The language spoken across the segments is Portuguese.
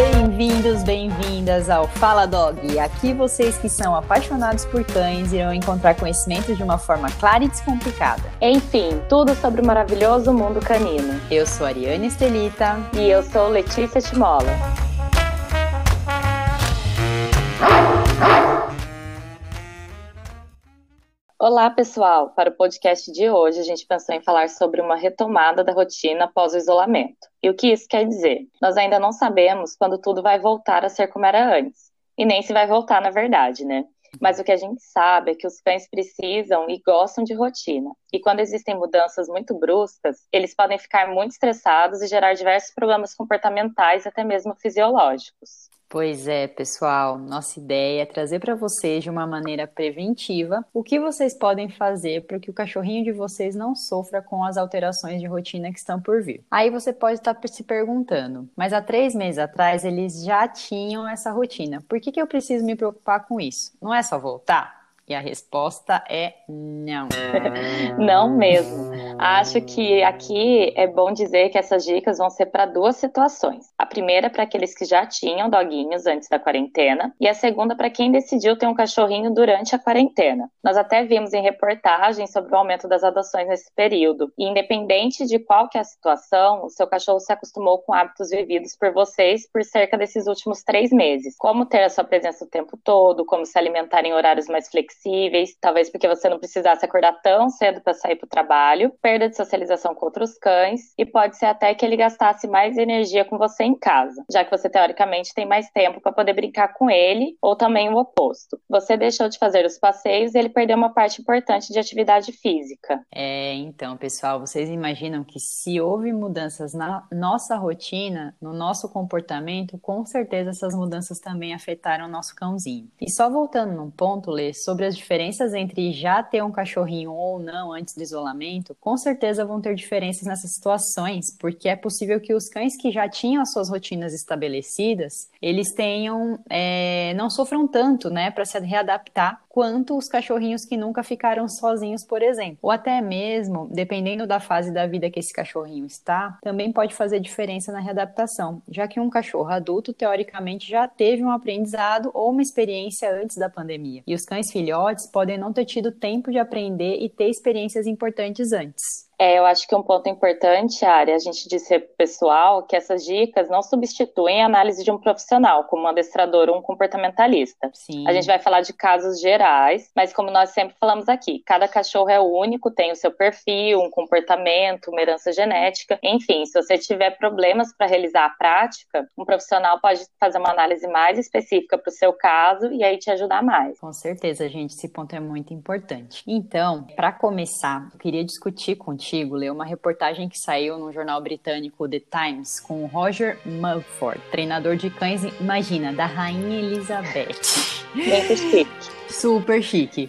Bem-vindos, bem-vindas ao Fala Dog. Aqui vocês que são apaixonados por cães irão encontrar conhecimento de uma forma clara e descomplicada. Enfim, tudo sobre o maravilhoso mundo canino. Eu sou Ariane Estelita. E eu sou Letícia Timola. Olá, pessoal! Para o podcast de hoje, a gente pensou em falar sobre uma retomada da rotina após o isolamento. E o que isso quer dizer? Nós ainda não sabemos quando tudo vai voltar a ser como era antes. E nem se vai voltar, na verdade, né? Mas o que a gente sabe é que os cães precisam e gostam de rotina. E quando existem mudanças muito bruscas, eles podem ficar muito estressados e gerar diversos problemas comportamentais, até mesmo fisiológicos. Pois é, pessoal, nossa ideia é trazer para vocês de uma maneira preventiva o que vocês podem fazer para que o cachorrinho de vocês não sofra com as alterações de rotina que estão por vir. Aí você pode estar se perguntando, mas há três meses atrás eles já tinham essa rotina, por que, que eu preciso me preocupar com isso? Não é só voltar? E a resposta é não. não mesmo. Acho que aqui é bom dizer que essas dicas vão ser para duas situações. A primeira é para aqueles que já tinham doguinhos antes da quarentena, e a segunda para quem decidiu ter um cachorrinho durante a quarentena. Nós até vimos em reportagens sobre o aumento das adoções nesse período. E independente de qual que é a situação, o seu cachorro se acostumou com hábitos vividos por vocês por cerca desses últimos três meses. Como ter a sua presença o tempo todo, como se alimentar em horários mais flexíveis flexíveis, talvez porque você não precisasse acordar tão cedo para sair para o trabalho, perda de socialização com outros cães e pode ser até que ele gastasse mais energia com você em casa, já que você teoricamente tem mais tempo para poder brincar com ele, ou também o oposto. Você deixou de fazer os passeios e ele perdeu uma parte importante de atividade física. É, então, pessoal, vocês imaginam que se houve mudanças na nossa rotina, no nosso comportamento, com certeza essas mudanças também afetaram o nosso cãozinho. E só voltando num ponto, Lê, sobre as diferenças entre já ter um cachorrinho ou não antes do isolamento, com certeza vão ter diferenças nessas situações, porque é possível que os cães que já tinham as suas rotinas estabelecidas, eles tenham, é, não sofram tanto, né, para se readaptar quanto os cachorrinhos que nunca ficaram sozinhos, por exemplo. Ou até mesmo, dependendo da fase da vida que esse cachorrinho está, também pode fazer diferença na readaptação, já que um cachorro adulto, teoricamente, já teve um aprendizado ou uma experiência antes da pandemia. E os cães filhotes podem não ter tido tempo de aprender e ter experiências importantes antes. É, eu acho que um ponto importante, Ari, a gente disse pro pessoal que essas dicas não substituem a análise de um profissional, como um adestrador ou um comportamentalista. Sim. A gente vai falar de casos gerais, mas como nós sempre falamos aqui, cada cachorro é único, tem o seu perfil, um comportamento, uma herança genética. Enfim, se você tiver problemas para realizar a prática, um profissional pode fazer uma análise mais específica para o seu caso e aí te ajudar mais. Com certeza, gente, esse ponto é muito importante. Então, para começar, eu queria discutir contigo contigo ler uma reportagem que saiu no jornal britânico The Times com o Roger Mulford, treinador de cães, imagina, da Rainha Elizabeth. Muito chique. Super chique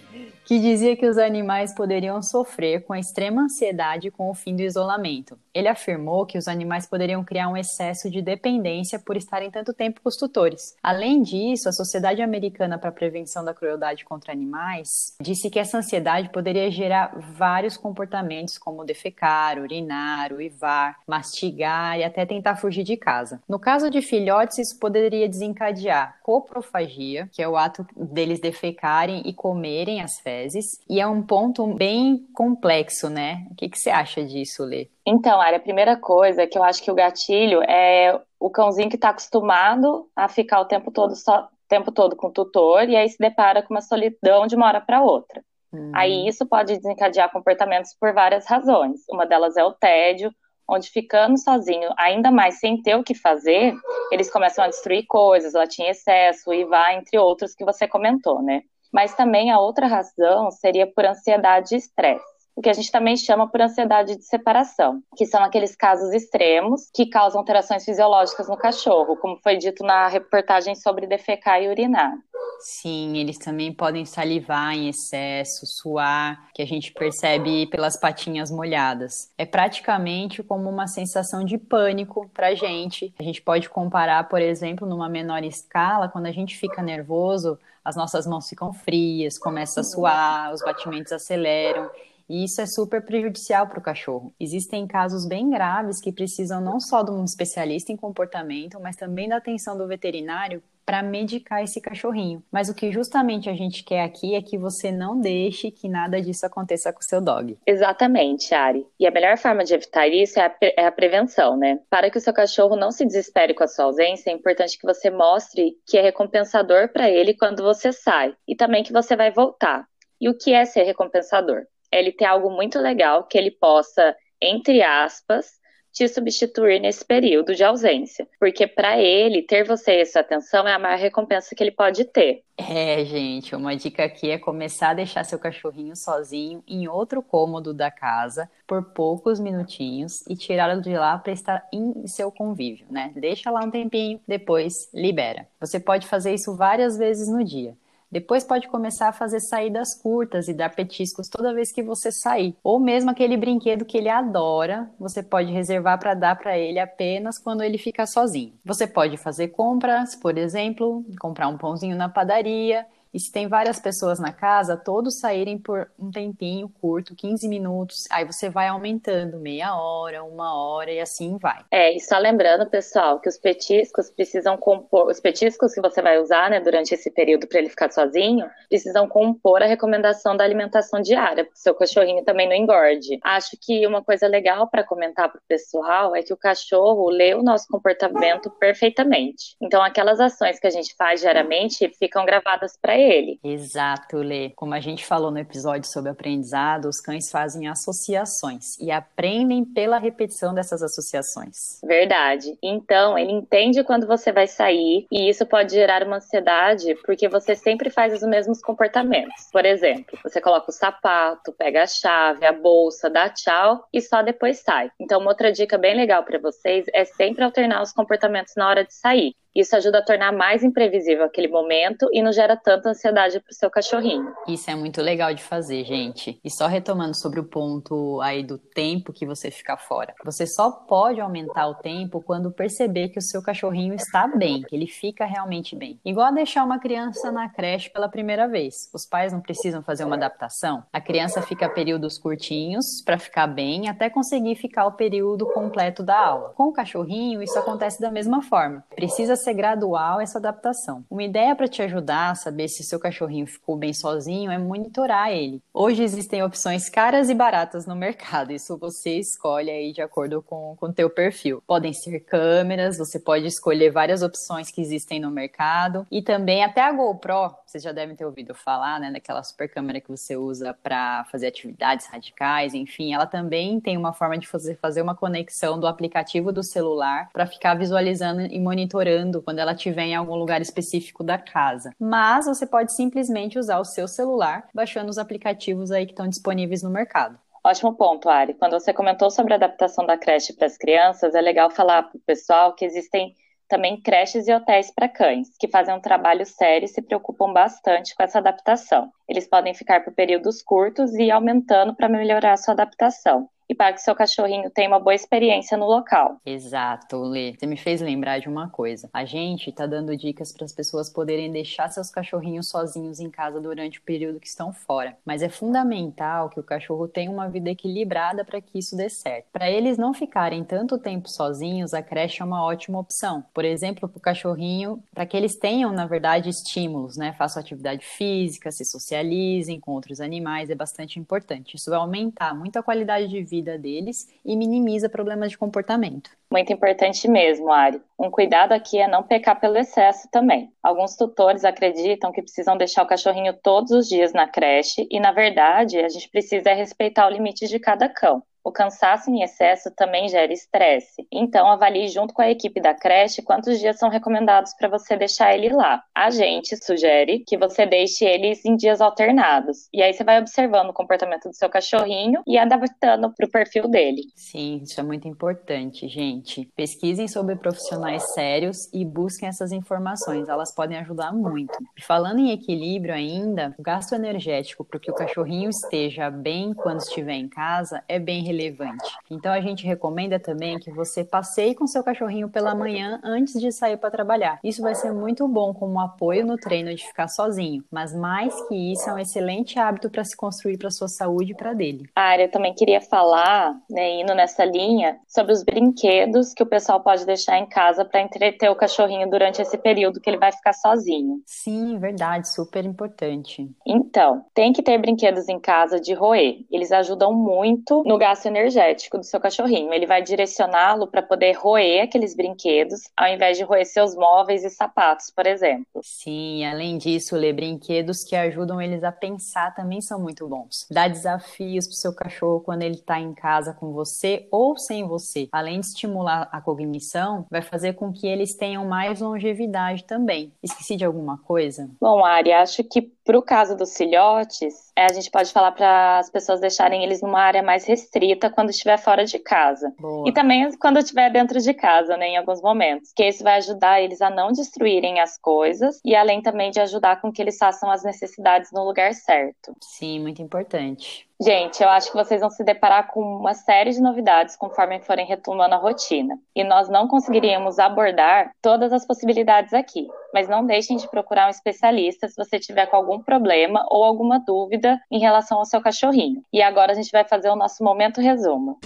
que dizia que os animais poderiam sofrer com a extrema ansiedade com o fim do isolamento. Ele afirmou que os animais poderiam criar um excesso de dependência por estarem tanto tempo com os tutores. Além disso, a Sociedade Americana para a Prevenção da Crueldade contra Animais disse que essa ansiedade poderia gerar vários comportamentos, como defecar, urinar, uivar, mastigar e até tentar fugir de casa. No caso de filhotes, isso poderia desencadear coprofagia, que é o ato deles defecarem e comerem as fezes e é um ponto bem complexo, né? O que, que você acha disso, Lê? Então, Ari, a primeira coisa é que eu acho que o gatilho é o cãozinho que está acostumado a ficar o tempo todo só tempo todo com o tutor e aí se depara com uma solidão de uma hora para outra. Hum. Aí isso pode desencadear comportamentos por várias razões. Uma delas é o tédio, onde ficando sozinho, ainda mais sem ter o que fazer, eles começam a destruir coisas, latir em excesso e vai entre outros que você comentou, né? Mas também a outra razão seria por ansiedade e estresse o que a gente também chama por ansiedade de separação, que são aqueles casos extremos que causam alterações fisiológicas no cachorro, como foi dito na reportagem sobre defecar e urinar. Sim, eles também podem salivar em excesso, suar, que a gente percebe pelas patinhas molhadas. É praticamente como uma sensação de pânico para gente. A gente pode comparar, por exemplo, numa menor escala, quando a gente fica nervoso, as nossas mãos ficam frias, começa a suar, os batimentos aceleram. E isso é super prejudicial para o cachorro. Existem casos bem graves que precisam não só de um especialista em comportamento, mas também da atenção do veterinário para medicar esse cachorrinho. Mas o que justamente a gente quer aqui é que você não deixe que nada disso aconteça com o seu dog. Exatamente, Ari. E a melhor forma de evitar isso é a, pre é a prevenção, né? Para que o seu cachorro não se desespere com a sua ausência, é importante que você mostre que é recompensador para ele quando você sai e também que você vai voltar. E o que é ser recompensador? Ele ter algo muito legal que ele possa, entre aspas, te substituir nesse período de ausência. Porque para ele, ter você e essa atenção é a maior recompensa que ele pode ter. É, gente, uma dica aqui é começar a deixar seu cachorrinho sozinho em outro cômodo da casa por poucos minutinhos e tirá-lo de lá para estar em seu convívio, né? Deixa lá um tempinho, depois libera. Você pode fazer isso várias vezes no dia. Depois pode começar a fazer saídas curtas e dar petiscos toda vez que você sair. Ou mesmo aquele brinquedo que ele adora, você pode reservar para dar para ele apenas quando ele fica sozinho. Você pode fazer compras, por exemplo, comprar um pãozinho na padaria e se tem várias pessoas na casa, todos saírem por um tempinho curto, 15 minutos, aí você vai aumentando meia hora, uma hora e assim vai. É, e só lembrando, pessoal, que os petiscos precisam compor, os petiscos que você vai usar, né, durante esse período para ele ficar sozinho, precisam compor a recomendação da alimentação diária, o seu cachorrinho também não engorde. Acho que uma coisa legal para comentar para o pessoal é que o cachorro lê o nosso comportamento perfeitamente. Então, aquelas ações que a gente faz diariamente ficam gravadas para ele. Exato, Lê. Como a gente falou no episódio sobre aprendizado, os cães fazem associações e aprendem pela repetição dessas associações. Verdade. Então, ele entende quando você vai sair e isso pode gerar uma ansiedade porque você sempre faz os mesmos comportamentos. Por exemplo, você coloca o sapato, pega a chave, a bolsa, dá tchau e só depois sai. Então, uma outra dica bem legal para vocês é sempre alternar os comportamentos na hora de sair. Isso ajuda a tornar mais imprevisível aquele momento e não gera tanta ansiedade para o seu cachorrinho. Isso é muito legal de fazer, gente. E só retomando sobre o ponto aí do tempo que você fica fora. Você só pode aumentar o tempo quando perceber que o seu cachorrinho está bem, que ele fica realmente bem. Igual a deixar uma criança na creche pela primeira vez. Os pais não precisam fazer uma adaptação. A criança fica períodos curtinhos para ficar bem até conseguir ficar o período completo da aula. Com o cachorrinho, isso acontece da mesma forma. Precisa ser gradual essa adaptação. Uma ideia para te ajudar a saber se seu cachorrinho ficou bem sozinho é monitorar ele. Hoje existem opções caras e baratas no mercado, isso você escolhe aí de acordo com o teu perfil. Podem ser câmeras, você pode escolher várias opções que existem no mercado e também até a GoPro, vocês já devem ter ouvido falar, né, daquela super câmera que você usa para fazer atividades radicais, enfim, ela também tem uma forma de fazer, fazer uma conexão do aplicativo do celular para ficar visualizando e monitorando quando ela estiver em algum lugar específico da casa. Mas você pode simplesmente usar o seu celular baixando os aplicativos aí que estão disponíveis no mercado. Ótimo ponto, Ari. Quando você comentou sobre a adaptação da creche para as crianças, é legal falar para o pessoal que existem também creches e hotéis para cães, que fazem um trabalho sério e se preocupam bastante com essa adaptação. Eles podem ficar por períodos curtos e ir aumentando para melhorar a sua adaptação e para que seu cachorrinho tenha uma boa experiência no local. Exato, Lê. Você me fez lembrar de uma coisa. A gente está dando dicas para as pessoas poderem deixar seus cachorrinhos sozinhos em casa durante o período que estão fora. Mas é fundamental que o cachorro tenha uma vida equilibrada para que isso dê certo. Para eles não ficarem tanto tempo sozinhos, a creche é uma ótima opção. Por exemplo, para o cachorrinho, para que eles tenham, na verdade, estímulos, né? Façam atividade física, se socializem com outros animais, é bastante importante. Isso vai aumentar muito a qualidade de vida vida deles e minimiza problemas de comportamento. Muito importante mesmo, Ari. Um cuidado aqui é não pecar pelo excesso também. Alguns tutores acreditam que precisam deixar o cachorrinho todos os dias na creche e, na verdade, a gente precisa respeitar o limite de cada cão. O cansaço em excesso também gera estresse. Então, avalie junto com a equipe da creche quantos dias são recomendados para você deixar ele lá. A gente sugere que você deixe eles em dias alternados. E aí você vai observando o comportamento do seu cachorrinho e adaptando para o perfil dele. Sim, isso é muito importante, gente. Pesquisem sobre profissionais sérios e busquem essas informações. Elas podem ajudar muito. Falando em equilíbrio ainda, o gasto energético para que o cachorrinho esteja bem quando estiver em casa é bem relevante. Então a gente recomenda também que você passeie com seu cachorrinho pela manhã antes de sair para trabalhar. Isso vai ser muito bom como apoio no treino de ficar sozinho, mas mais que isso é um excelente hábito para se construir para sua saúde e para dele. Ah, eu também queria falar, né, indo nessa linha, sobre os brinquedos que o pessoal pode deixar em casa para entreter o cachorrinho durante esse período que ele vai ficar sozinho. Sim, verdade, super importante. Então, tem que ter brinquedos em casa de roer. Eles ajudam muito no gasto energético do seu cachorrinho. Ele vai direcioná-lo para poder roer aqueles brinquedos, ao invés de roer seus móveis e sapatos, por exemplo. Sim, além disso, ler brinquedos que ajudam eles a pensar também são muito bons. Dar desafios para o seu cachorro quando ele está em casa com você ou sem você, além de estimular a cognição, vai fazer com que eles tenham mais longevidade também. Esqueci de alguma coisa? Bom, Ari, acho que para o caso dos filhotes, é, a gente pode falar para as pessoas deixarem eles numa área mais restrita quando estiver fora de casa. Boa. E também quando estiver dentro de casa, né, em alguns momentos. Que isso vai ajudar eles a não destruírem as coisas e além também de ajudar com que eles façam as necessidades no lugar certo. Sim, muito importante. Gente, eu acho que vocês vão se deparar com uma série de novidades conforme forem retomando a rotina. E nós não conseguiríamos abordar todas as possibilidades aqui. Mas não deixem de procurar um especialista se você tiver com algum problema ou alguma dúvida em relação ao seu cachorrinho. E agora a gente vai fazer o nosso momento resumo.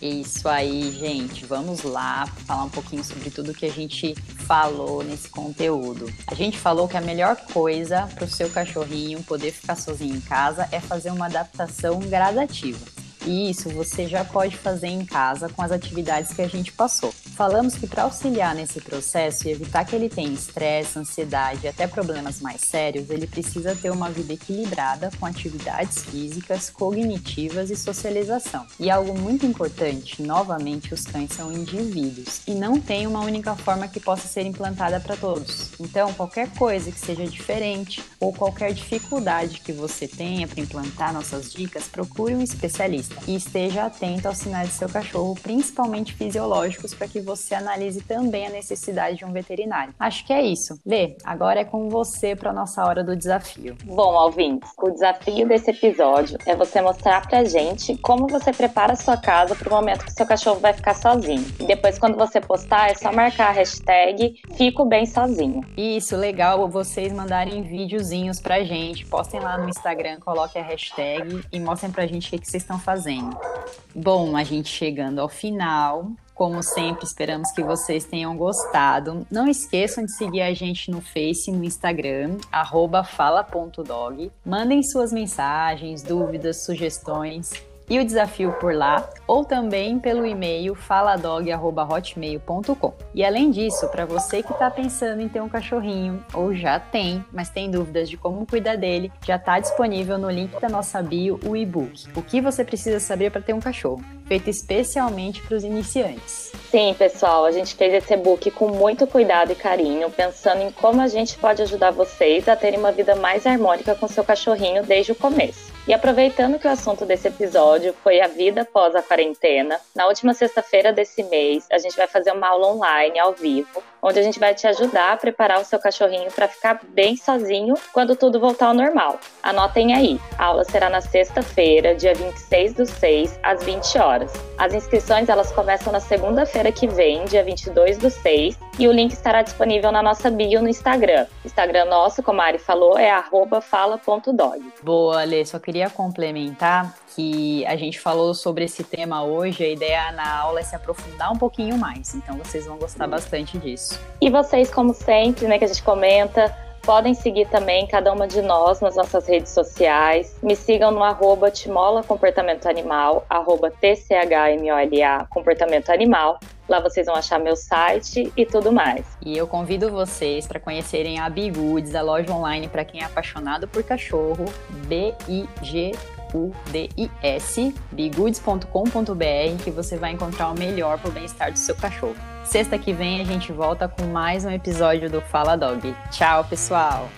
Isso aí, gente. Vamos lá falar um pouquinho sobre tudo que a gente falou nesse conteúdo. A gente falou que a melhor coisa para o seu cachorrinho poder ficar sozinho em casa é fazer uma adaptação gradativa. E isso você já pode fazer em casa com as atividades que a gente passou. Falamos que para auxiliar nesse processo e evitar que ele tenha estresse, ansiedade e até problemas mais sérios, ele precisa ter uma vida equilibrada com atividades físicas, cognitivas e socialização. E algo muito importante, novamente, os cães são indivíduos e não tem uma única forma que possa ser implantada para todos. Então, qualquer coisa que seja diferente ou qualquer dificuldade que você tenha para implantar nossas dicas, procure um especialista e esteja atento aos sinais do seu cachorro, principalmente fisiológicos, para que você analise também a necessidade de um veterinário. Acho que é isso. Lê, agora é com você para nossa hora do desafio. Bom, ouvintes, o desafio desse episódio é você mostrar pra gente como você prepara a sua casa para o momento que seu cachorro vai ficar sozinho. E depois, quando você postar, é só marcar a hashtag Fico Bem Sozinho. Isso, legal vocês mandarem videozinhos pra gente. Postem lá no Instagram, coloquem a hashtag e mostrem pra gente o que, que vocês estão fazendo. Bom, a gente chegando ao final. Como sempre, esperamos que vocês tenham gostado. Não esqueçam de seguir a gente no Face e no Instagram, fala.dog. Mandem suas mensagens, dúvidas, sugestões e o desafio por lá, ou também pelo e-mail faladog.hotmail.com. E além disso, para você que está pensando em ter um cachorrinho, ou já tem, mas tem dúvidas de como cuidar dele, já está disponível no link da nossa bio o e-book. O que você precisa saber para ter um cachorro, feito especialmente para os iniciantes. Sim, pessoal, a gente fez esse e-book com muito cuidado e carinho, pensando em como a gente pode ajudar vocês a terem uma vida mais harmônica com seu cachorrinho desde o começo. E aproveitando que o assunto desse episódio foi a vida após a quarentena, na última sexta-feira desse mês, a gente vai fazer uma aula online ao vivo, onde a gente vai te ajudar a preparar o seu cachorrinho para ficar bem sozinho quando tudo voltar ao normal. Anotem aí, a aula será na sexta-feira, dia 26 do 6, às 20 horas. As inscrições elas começam na segunda-feira que vem, dia 22 do 6, e o link estará disponível na nossa bio no Instagram. Instagram nosso, como a Ari falou, é fala.dog. Boa, Lê, só queria complementar que a gente falou sobre esse tema hoje, a ideia na aula é se aprofundar um pouquinho mais, então vocês vão gostar bastante disso. E vocês, como sempre, né, que a gente comenta, podem seguir também cada uma de nós nas nossas redes sociais. Me sigam no arroba Timola Comportamento Animal, arroba TCHMOLA Comportamento Animal. Lá vocês vão achar meu site e tudo mais. E eu convido vocês para conhecerem a Bigoods, a loja online para quem é apaixonado por cachorro, B-I-G U-D-I-S, bigoods.com.br, que você vai encontrar o melhor para o bem-estar do seu cachorro. Sexta que vem a gente volta com mais um episódio do Fala Dog. Tchau, pessoal!